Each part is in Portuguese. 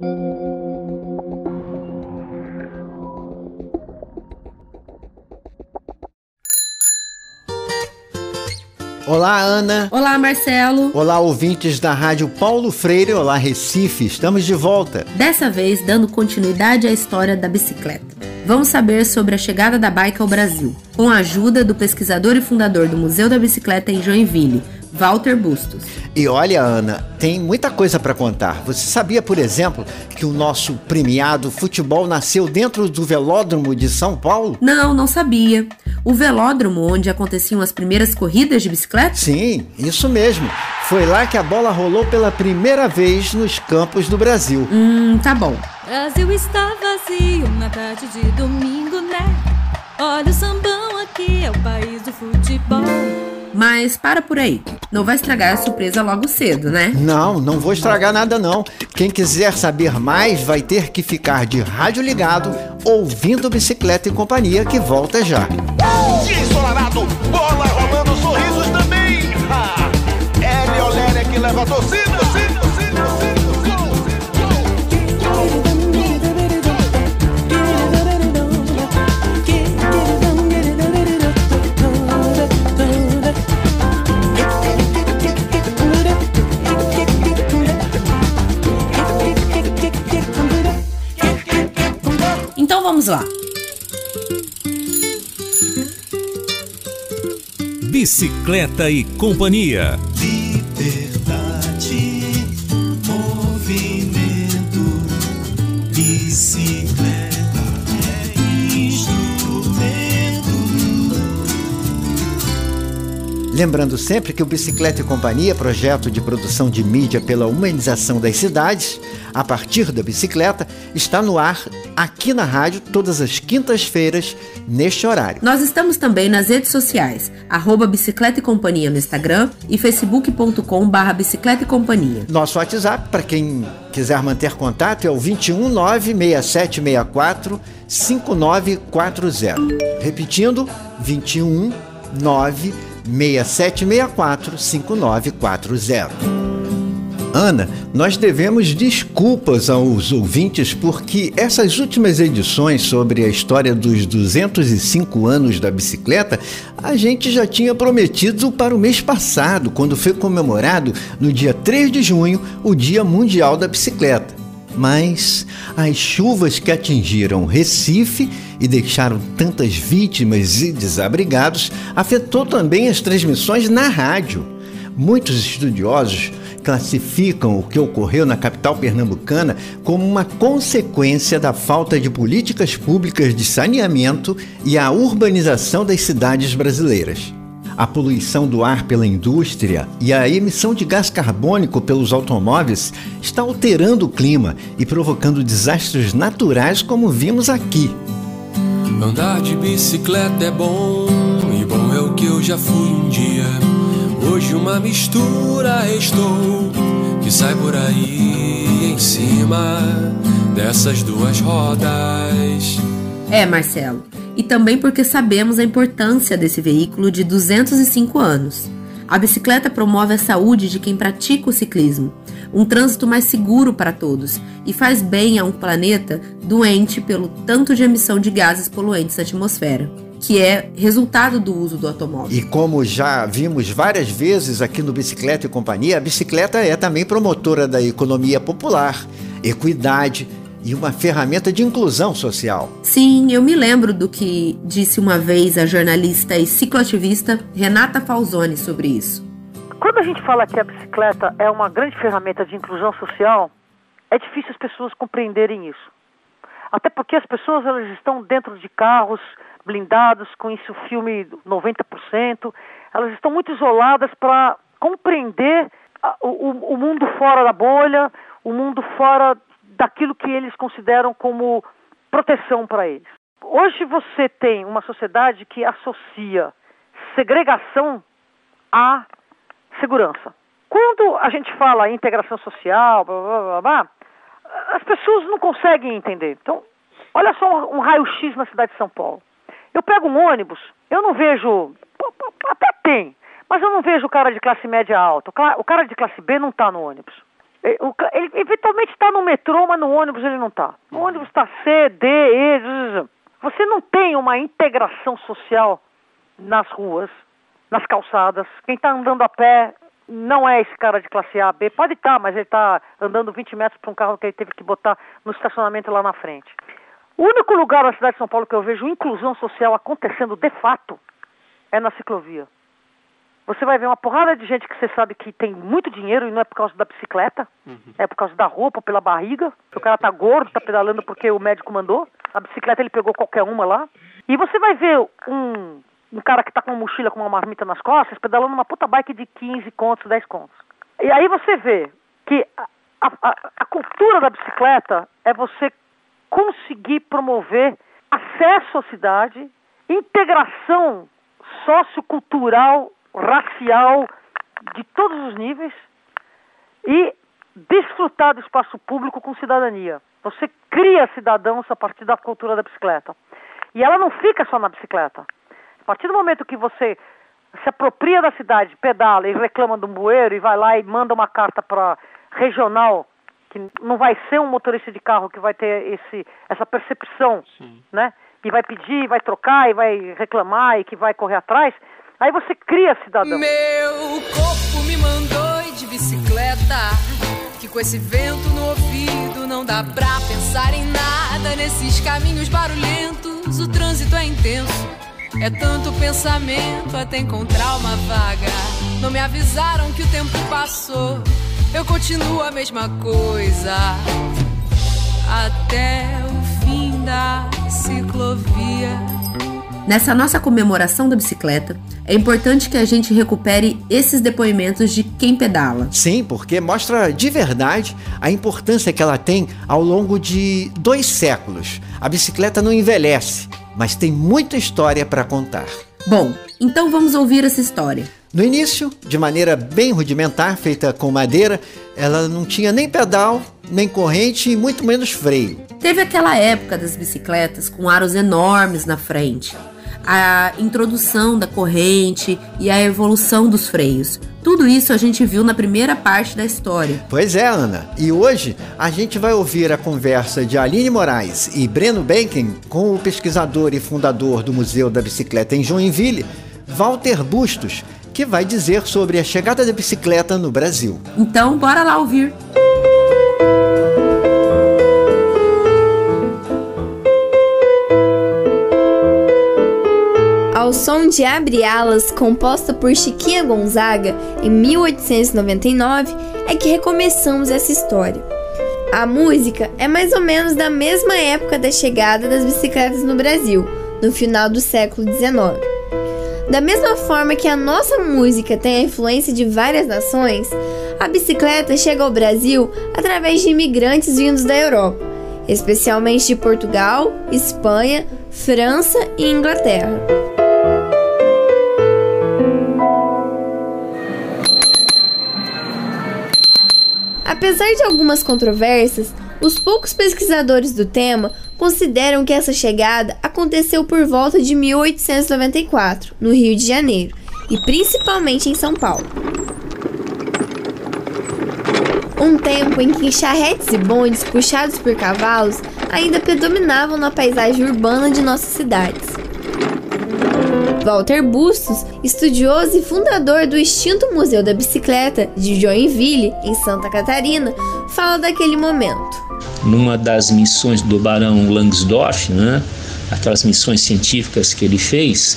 Olá, Ana. Olá, Marcelo. Olá, ouvintes da Rádio Paulo Freire. Olá, Recife. Estamos de volta. Dessa vez, dando continuidade à história da bicicleta. Vamos saber sobre a chegada da bike ao Brasil, com a ajuda do pesquisador e fundador do Museu da Bicicleta em Joinville, Walter Bustos. E olha, Ana, tem muita coisa para contar. Você sabia, por exemplo, que o nosso premiado futebol nasceu dentro do velódromo de São Paulo? Não, não sabia. O velódromo onde aconteciam as primeiras corridas de bicicleta? Sim, isso mesmo. Foi lá que a bola rolou pela primeira vez nos campos do Brasil. Hum, tá bom. Brasil está vazio na tarde de domingo, né? Olha o sambão aqui, é o país do futebol. Mas para por aí. Não vai estragar a surpresa logo cedo, né? Não, não vou estragar nada não. Quem quiser saber mais vai ter que ficar de rádio ligado, ouvindo Bicicleta e Companhia, que volta já. Dia ensolarado, bola rolando, sorrisos também. Hélio Oléria que leva a torcida, vamos lá. Bicicleta e Companhia. Liberdade, movimento, bicicleta é instrumento. Lembrando sempre que o Bicicleta e Companhia, projeto de produção de mídia pela humanização das cidades, a partir da bicicleta, está no ar aqui na rádio todas as quintas-feiras, neste horário. Nós estamos também nas redes sociais, arroba Bicicleta e Companhia no Instagram e facebook.com barra Bicicleta e Companhia. Nosso WhatsApp, para quem quiser manter contato, é o 21 96764 5940. Repetindo, 21 96764 5940. Ana, nós devemos desculpas aos ouvintes porque essas últimas edições sobre a história dos 205 anos da bicicleta a gente já tinha prometido para o mês passado, quando foi comemorado no dia 3 de junho o Dia Mundial da Bicicleta. Mas as chuvas que atingiram Recife e deixaram tantas vítimas e desabrigados afetou também as transmissões na rádio. Muitos estudiosos classificam o que ocorreu na capital pernambucana como uma consequência da falta de políticas públicas de saneamento e a urbanização das cidades brasileiras. A poluição do ar pela indústria e a emissão de gás carbônico pelos automóveis está alterando o clima e provocando desastres naturais como vimos aqui. Andar de bicicleta é bom, e bom é o que eu já fui um dia. Hoje uma mistura estou que sai por aí em cima dessas duas rodas. É, Marcelo. E também porque sabemos a importância desse veículo de 205 anos. A bicicleta promove a saúde de quem pratica o ciclismo, um trânsito mais seguro para todos e faz bem a um planeta doente pelo tanto de emissão de gases poluentes na atmosfera que é resultado do uso do automóvel. E como já vimos várias vezes aqui no Bicicleta e Companhia, a bicicleta é também promotora da economia popular, equidade e uma ferramenta de inclusão social. Sim, eu me lembro do que disse uma vez a jornalista e cicloativista Renata Falzoni sobre isso. Quando a gente fala que a bicicleta é uma grande ferramenta de inclusão social, é difícil as pessoas compreenderem isso. Até porque as pessoas elas estão dentro de carros blindados, com isso filme 90%, elas estão muito isoladas para compreender o, o mundo fora da bolha, o mundo fora daquilo que eles consideram como proteção para eles. Hoje você tem uma sociedade que associa segregação à segurança. Quando a gente fala em integração social, blá, blá, blá, blá, as pessoas não conseguem entender. Então, olha só um raio-x na cidade de São Paulo. Eu pego um ônibus, eu não vejo. Até tem, mas eu não vejo o cara de classe média alta. O cara de classe B não está no ônibus. É, Ele eventualmente está no metrô, mas no ônibus ele não está. O ônibus está C, D, E. Você não tem uma integração social nas ruas, nas calçadas. Quem está andando a pé não é esse cara de classe A, B. Pode estar, mas ele está andando 20 metros para um carro que ele teve que botar no estacionamento lá na frente. O único lugar na cidade de São Paulo que eu vejo inclusão social acontecendo de fato é na ciclovia. Você vai ver uma porrada de gente que você sabe que tem muito dinheiro e não é por causa da bicicleta, é por causa da roupa, pela barriga. O cara tá gordo, tá pedalando porque o médico mandou. A bicicleta ele pegou qualquer uma lá. E você vai ver um, um cara que tá com uma mochila com uma marmita nas costas, pedalando uma puta bike de 15 contos, 10 contos. E aí você vê que a- a- a cultura da bicicleta é você conseguir promover acesso à cidade, integração sociocultural, racial, de todos os níveis e desfrutar do espaço público com cidadania. Você cria cidadãos a partir da cultura da bicicleta. E ela não fica só na bicicleta. A partir do momento que você se apropria da cidade, pedala e reclama do bueiro e vai lá e manda uma carta para regional, que não vai ser um motorista de carro que vai ter esse, essa percepção, né? E vai pedir, vai trocar e vai reclamar e que vai correr atrás. Aí você cria cidadão. Meu corpo me mandou ir de bicicleta. Que com esse vento no ouvido não dá pra pensar em nada. Nesses caminhos barulhentos, o trânsito é intenso. É tanto pensamento até encontrar uma vaga. Não me avisaram que o tempo passou. Eu continuo a mesma coisa. Até o fim da ciclovia. Nessa nossa comemoração da bicicleta, é importante que a gente recupere esses depoimentos de quem pedala. Sim, porque mostra de verdade a importância que ela tem ao longo de dois séculos. A bicicleta não envelhece, mas tem muita história para contar. Bom, então vamos ouvir essa história. No início, de maneira bem rudimentar, feita com madeira, ela não tinha nem pedal, nem corrente e muito menos freio. Teve aquela época das bicicletas com aros enormes na frente, a introdução da corrente e a evolução dos freios. Tudo isso a gente viu na primeira parte da história. Pois é, Ana. E hoje a gente vai ouvir a conversa de Aline Moraes e Breno Benken com o pesquisador e fundador do Museu da Bicicleta em Joinville, Walter Bustos, que vai dizer sobre a chegada da bicicleta no Brasil. Então, bora lá ouvir. Ao som de Abre Alas, composta por Chiquinha Gonzaga em 1899, é que recomeçamos essa história. A música é mais ou menos da mesma época da chegada das bicicletas no Brasil, no final do século XIX. Da mesma forma que a nossa música tem a influência de várias nações, a bicicleta chega ao Brasil através de imigrantes vindos da Europa, especialmente de Portugal, Espanha, França e Inglaterra. Apesar de algumas controvérsias, os poucos pesquisadores do tema consideram que essa chegada aconteceu por volta de 1894, no Rio de Janeiro, e principalmente em São Paulo. Um tempo em que charretes e bondes puxados por cavalos ainda predominavam na paisagem urbana de nossas cidades. Walter Bustos, estudioso e fundador do extinto Museu da Bicicleta de Joinville, em Santa Catarina, fala daquele momento. numa das missões do Barão Langsdorff, né, aquelas missões científicas que ele fez,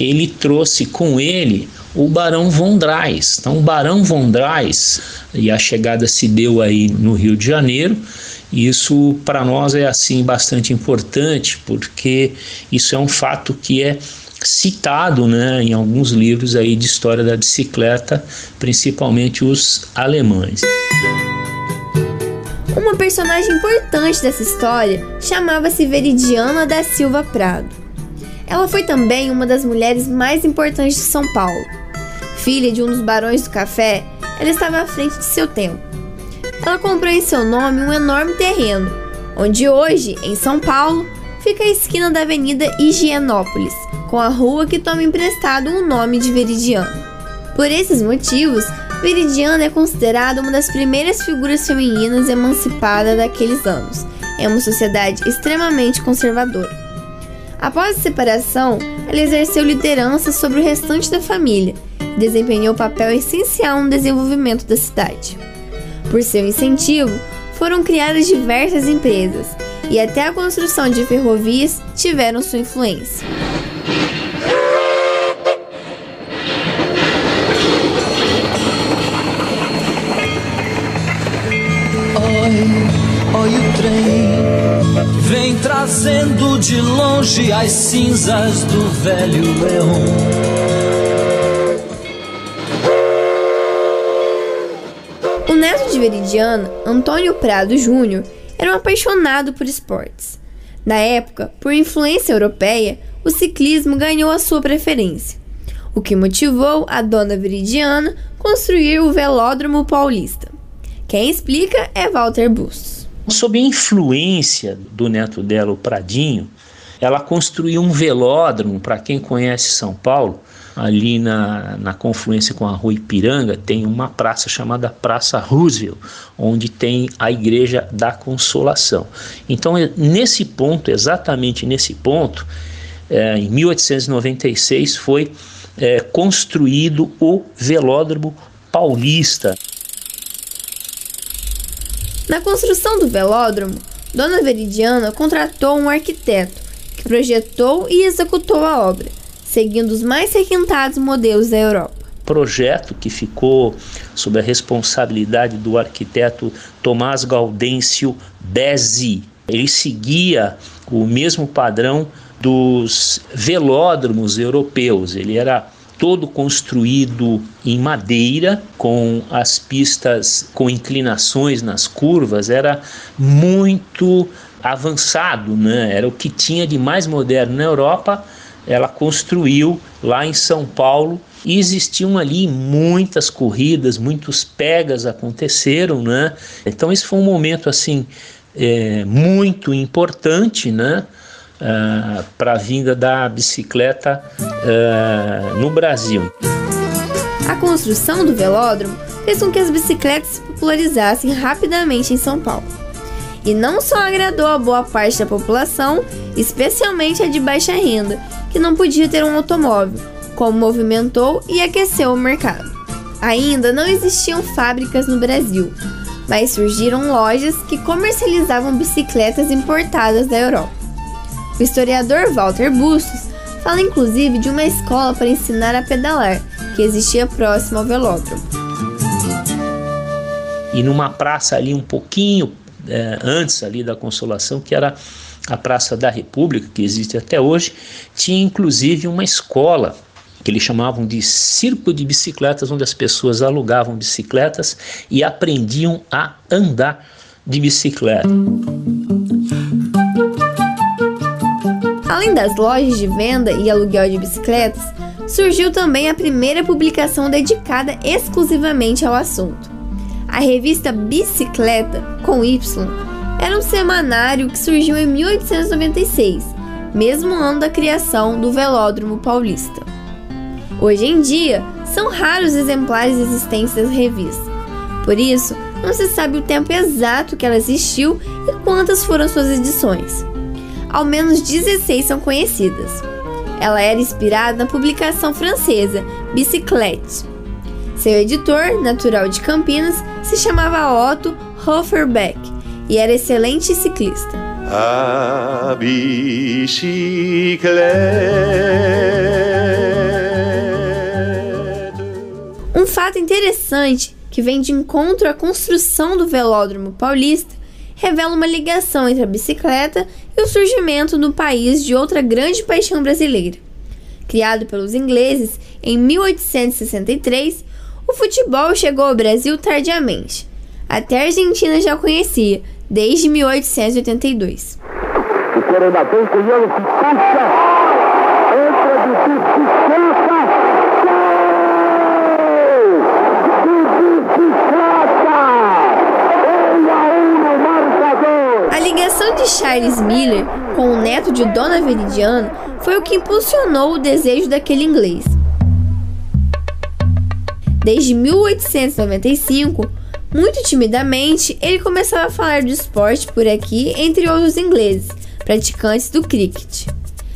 ele trouxe com ele o Barão von Drais. Então, o Barão von Drais, e a chegada se deu aí no Rio de Janeiro, isso para nós é assim bastante importante, porque isso é um fato que é citado né, em alguns livros aí de história da bicicleta, principalmente os alemães. Uma personagem importante dessa história chamava-se Veridiana da Silva Prado. Ela foi também uma das mulheres mais importantes de São Paulo. Filha de um dos barões do café, ela estava à frente de seu tempo. Ela comprou em seu nome um enorme terreno, onde hoje, em São Paulo, fica a esquina da Avenida Higienópolis, com a rua que toma emprestado o nome de Veridiana. Por esses motivos, Veridiana é considerada uma das primeiras figuras femininas emancipadas daqueles anos, em uma sociedade extremamente conservadora. Após a separação, ela exerceu liderança sobre o restante da família e desempenhou papel essencial no desenvolvimento da cidade. Por seu incentivo, foram criadas diversas empresas e até a construção de ferrovias tiveram sua influência. Trazendo de longe as cinzas do velho leão O neto de Veridiana, Antônio Prado Júnior, era um apaixonado por esportes. Na época, por influência europeia, o ciclismo ganhou a sua preferência, o que motivou a dona Veridiana construir o Velódromo Paulista. Quem explica é Walter Bustos. Sob influência do neto dela, o Pradinho, ela construiu um velódromo, para quem conhece São Paulo, ali na, na confluência com a rua Ipiranga, tem uma praça chamada Praça Roosevelt, onde tem a Igreja da Consolação. Então, é nesse ponto, exatamente nesse ponto, é, em 1896 foi é, construído o Velódromo Paulista. Na construção do velódromo, Dona Veridiana contratou um arquiteto que projetou e executou a obra, seguindo os mais requintados modelos da Europa. Projeto que ficou sob a responsabilidade do arquiteto Tomás Gaudêncio Bezzi. Ele seguia o mesmo padrão dos velódromos europeus. Ele era todo construído em madeira, com as pistas com inclinações nas curvas, era muito avançado, né? Era o que tinha de mais moderno na Europa. Ela construiu lá em São Paulo e existiam ali muitas corridas, muitos pegas aconteceram, né? Então esse foi um momento assim é, muito importante, né? Uh, para a vinda da bicicleta uh, no Brasil. A construção do velódromo fez com que as bicicletas se popularizassem rapidamente em São Paulo. E não só agradou a boa parte da população, especialmente a de baixa renda, que não podia ter um automóvel, como movimentou e aqueceu o mercado. Ainda não existiam fábricas no Brasil, mas surgiram lojas que comercializavam bicicletas importadas da Europa. O historiador Walter Bustos fala inclusive de uma escola para ensinar a pedalar, que existia próximo ao velódromo. E numa praça ali um pouquinho é, antes ali da Consolação, que era a Praça da República, que existe até hoje, tinha inclusive uma escola que eles chamavam de circo de bicicletas, onde as pessoas alugavam bicicletas e aprendiam a andar de bicicleta. Além das lojas de venda e aluguel de bicicletas, surgiu também a primeira publicação dedicada exclusivamente ao assunto. A revista Bicicleta, com Y, era um semanário que surgiu em 1896, mesmo ano da criação do Velódromo Paulista. Hoje em dia, são raros exemplares existentes da revista. Por isso, não se sabe o tempo exato que ela existiu e quantas foram suas edições ao menos 16 são conhecidas. Ela era inspirada na publicação francesa Bicyclette. Seu editor, natural de Campinas, se chamava Otto Hofferbeck e era excelente ciclista. A bicicleta. Um fato interessante que vem de encontro à construção do velódromo paulista revela uma ligação entre a bicicleta e o surgimento no país de outra grande paixão brasileira. Criado pelos ingleses em 1863, o futebol chegou ao Brasil tardiamente. Até a Argentina já conhecia, desde 1882. O ligação de Charles Miller com o neto de Dona Veridiana foi o que impulsionou o desejo daquele inglês. Desde 1895, muito timidamente, ele começava a falar do esporte por aqui entre outros ingleses, praticantes do cricket.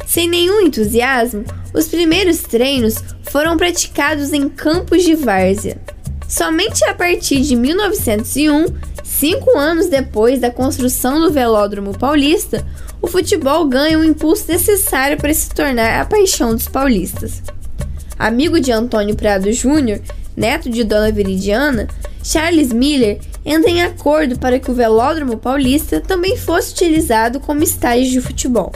Sem nenhum entusiasmo, os primeiros treinos foram praticados em campos de várzea. Somente a partir de 1901, cinco anos depois da construção do Velódromo Paulista, o futebol ganha o impulso necessário para se tornar a paixão dos paulistas. Amigo de Antônio Prado Júnior, neto de Dona Viridiana, Charles Miller entra em acordo para que o Velódromo Paulista também fosse utilizado como estádio de futebol.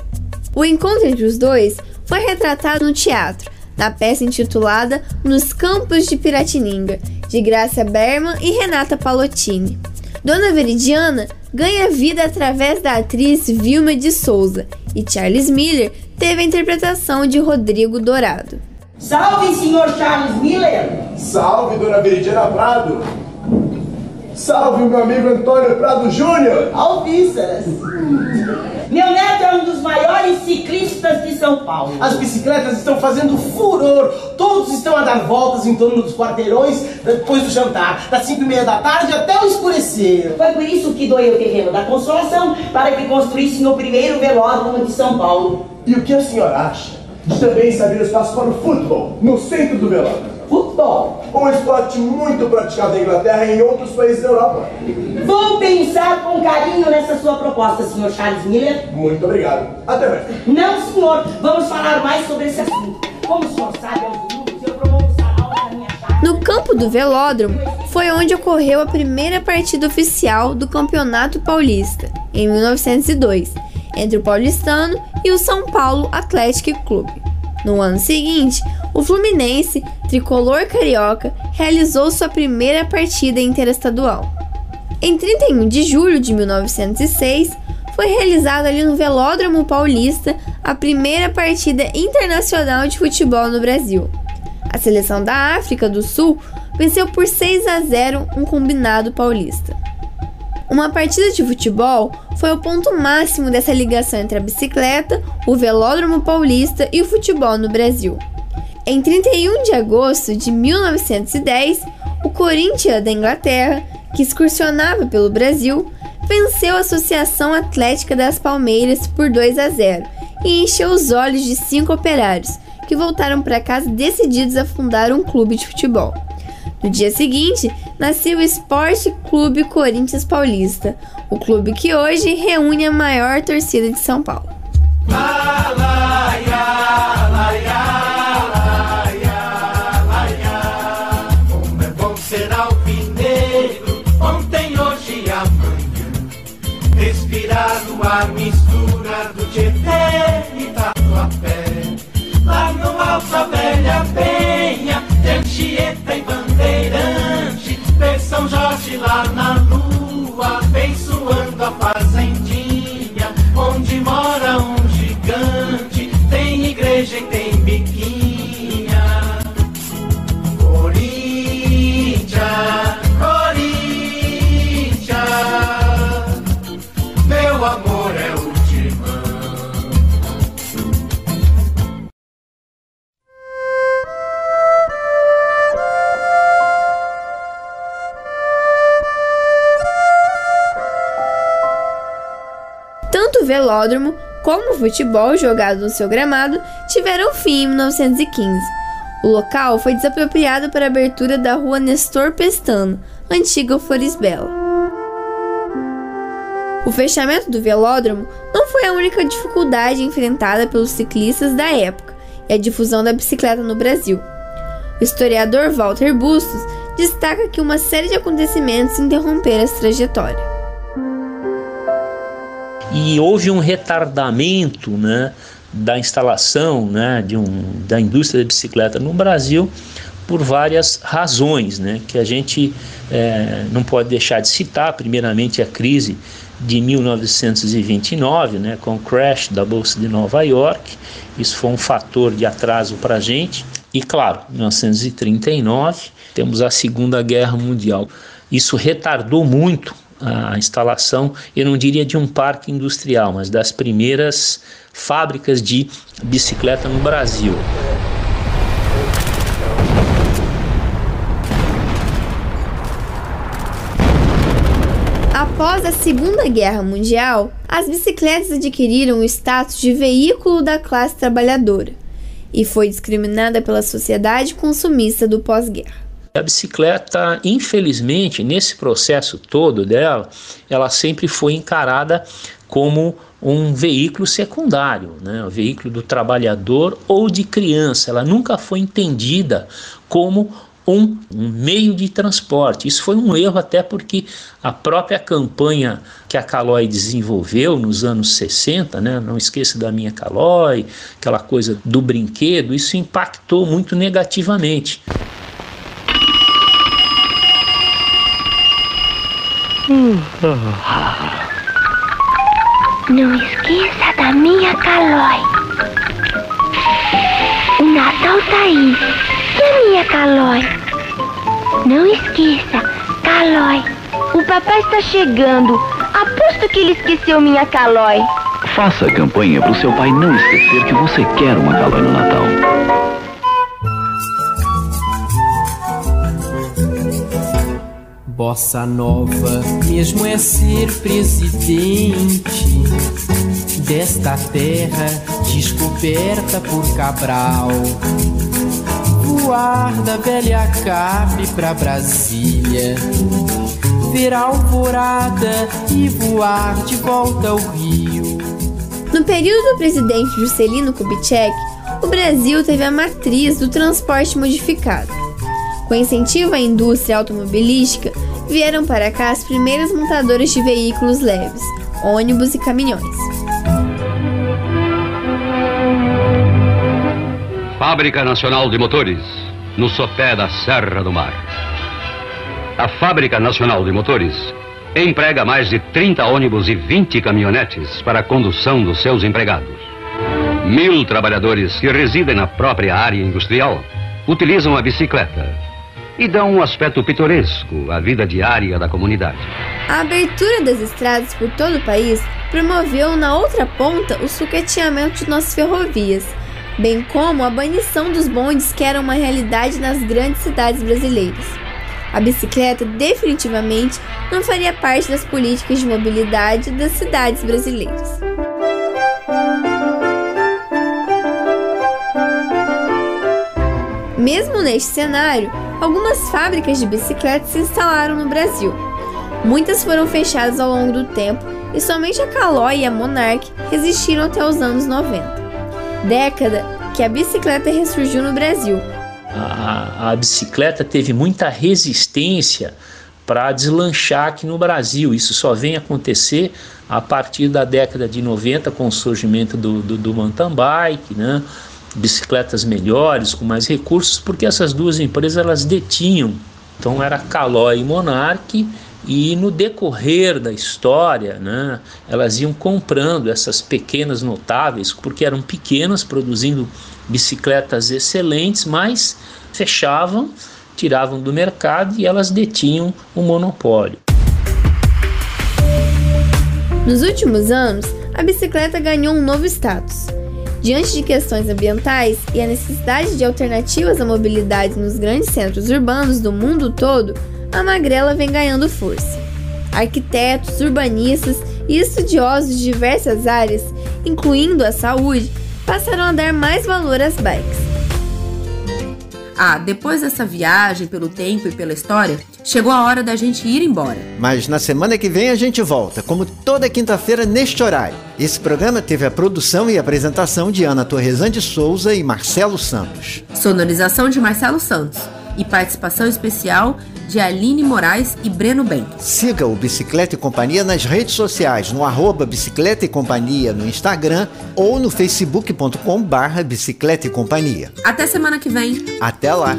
O encontro entre os dois foi retratado no teatro, na peça intitulada Nos Campos de Piratininga, de Graça Berman e Renata Palottini. Dona Veridiana ganha vida através da atriz Vilma de Souza e Charles Miller teve a interpretação de Rodrigo Dourado. Salve, senhor Charles Miller! Salve, dona Veridiana Prado! Salve, meu amigo Antônio Prado Júnior! Alvíceras! Meu neto é um dos maiores ciclistas de São Paulo. As bicicletas estão fazendo furor. Todos estão a dar voltas em torno dos quarteirões depois do jantar, das 5 e meia da tarde até o escurecer. Foi por isso que doei o terreno da Consolação para que construíssem o primeiro velódromo de São Paulo. E o que a senhora acha de também saber espaço para o futebol no centro do velódromo? Futebol. Um esporte muito praticado na Inglaterra e em outros países da Europa. Vou pensar com carinho nessa sua proposta, senhor Charles Miller. Muito obrigado. Até mais. Não, senhor. Vamos falar mais sobre esse assunto. Como o senhor sabe, aos domingos eu promovo na minha casa. No campo do velódromo foi onde ocorreu a primeira partida oficial do Campeonato Paulista, em 1902, entre o paulistano e o São Paulo Athletic Clube. No ano seguinte, o Fluminense, tricolor carioca, realizou sua primeira partida interestadual. Em 31 de julho de 1906, foi realizada ali no Velódromo Paulista a primeira partida internacional de futebol no Brasil. A seleção da África do Sul venceu por 6 a 0 um combinado paulista. Uma partida de futebol foi o ponto máximo dessa ligação entre a bicicleta, o velódromo paulista e o futebol no Brasil. Em 31 de agosto de 1910, o Corinthians da Inglaterra, que excursionava pelo Brasil, venceu a Associação Atlética das Palmeiras por 2 a 0 e encheu os olhos de cinco operários, que voltaram para casa decididos a fundar um clube de futebol. No dia seguinte, nasceu o Esporte Clube Corinthians Paulista, o clube que hoje reúne a maior torcida de São Paulo. Ontem, hoje e amanhã. Respirar no ar, mistura do Tietê e Tatuapé. Lá no alto a velha penha, de Anchieta e São Jorge lá na lua, abençoando a fazendinha. Velódromo como o futebol jogado no seu gramado tiveram fim em 1915. O local foi desapropriado para a abertura da rua Nestor Pestano, antiga Florisbela. O fechamento do velódromo não foi a única dificuldade enfrentada pelos ciclistas da época e a difusão da bicicleta no Brasil. O historiador Walter Bustos destaca que uma série de acontecimentos interromperam essa trajetória e houve um retardamento né, da instalação né, de um, da indústria da bicicleta no Brasil por várias razões, né, que a gente é, não pode deixar de citar. Primeiramente, a crise de 1929, né, com o crash da Bolsa de Nova York, isso foi um fator de atraso para a gente. E, claro, 1939, temos a Segunda Guerra Mundial. Isso retardou muito a instalação, eu não diria de um parque industrial, mas das primeiras fábricas de bicicleta no Brasil. Após a Segunda Guerra Mundial, as bicicletas adquiriram o status de veículo da classe trabalhadora e foi discriminada pela sociedade consumista do pós-guerra. A bicicleta, infelizmente, nesse processo todo dela, ela sempre foi encarada como um veículo secundário, né? o veículo do trabalhador ou de criança. Ela nunca foi entendida como um, um, meio de transporte. Isso foi um erro até porque a própria campanha que a Caloi desenvolveu nos anos 60, né? não esqueça da minha Caloi, aquela coisa do brinquedo, isso impactou muito negativamente. Não esqueça da minha Calói. O Natal tá aí. E a minha Calói? Não esqueça, Calói. O papai está chegando. Aposto que ele esqueceu minha Calói. Faça a campanha para o seu pai não esquecer que você quer uma Calói no Natal. Bossa Nova mesmo é ser presidente desta terra descoberta por Cabral. Voar da velha Cape pra Brasília, ver alvorada e voar de volta ao Rio. No período do presidente Juscelino Kubitschek, o Brasil teve a matriz do transporte modificado. Com incentivo à indústria automobilística, vieram para cá as primeiras montadoras de veículos leves, ônibus e caminhões. Fábrica Nacional de Motores, no sopé da Serra do Mar. A Fábrica Nacional de Motores emprega mais de 30 ônibus e 20 caminhonetes para a condução dos seus empregados. Mil trabalhadores que residem na própria área industrial utilizam a bicicleta e dão um aspecto pitoresco à vida diária da comunidade. A abertura das estradas por todo o país promoveu na outra ponta o sucateamento de nossas ferrovias, bem como a banição dos bondes que eram uma realidade nas grandes cidades brasileiras. A bicicleta definitivamente não faria parte das políticas de mobilidade das cidades brasileiras. Mesmo neste cenário, algumas fábricas de bicicletas se instalaram no Brasil. Muitas foram fechadas ao longo do tempo e somente a Caloi e a Monarch resistiram até os anos 90. Década que a bicicleta ressurgiu no Brasil. A, a bicicleta teve muita resistência para deslanchar aqui no Brasil. Isso só vem acontecer a partir da década de 90 com o surgimento do, do, do mountain bike, né? Bicicletas melhores, com mais recursos, porque essas duas empresas elas detinham. Então era Caloi e Monarch e no decorrer da história, né, elas iam comprando essas pequenas notáveis, porque eram pequenas, produzindo bicicletas excelentes, mas fechavam, tiravam do mercado e elas detinham o monopólio. Nos últimos anos, a bicicleta ganhou um novo status. Diante de questões ambientais e a necessidade de alternativas à mobilidade nos grandes centros urbanos do mundo todo, a magrela vem ganhando força. Arquitetos, urbanistas e estudiosos de diversas áreas, incluindo a saúde, passaram a dar mais valor às bikes. Ah, depois dessa viagem pelo tempo e pela história, chegou a hora da gente ir embora. Mas na semana que vem a gente volta, como toda quinta-feira neste horário. Esse programa teve a produção e apresentação de Ana Torresan de Souza e Marcelo Santos. Sonorização de Marcelo Santos e participação especial de Aline Moraes e Breno Bem. Siga o Bicicleta e Companhia nas redes sociais, no arroba Bicicleta e Companhia no Instagram ou no facebook.com barra Bicicleta e Companhia. Até semana que vem. Até lá.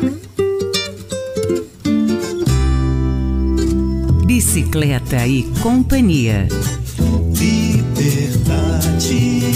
Bicicleta e Companhia. Liberdade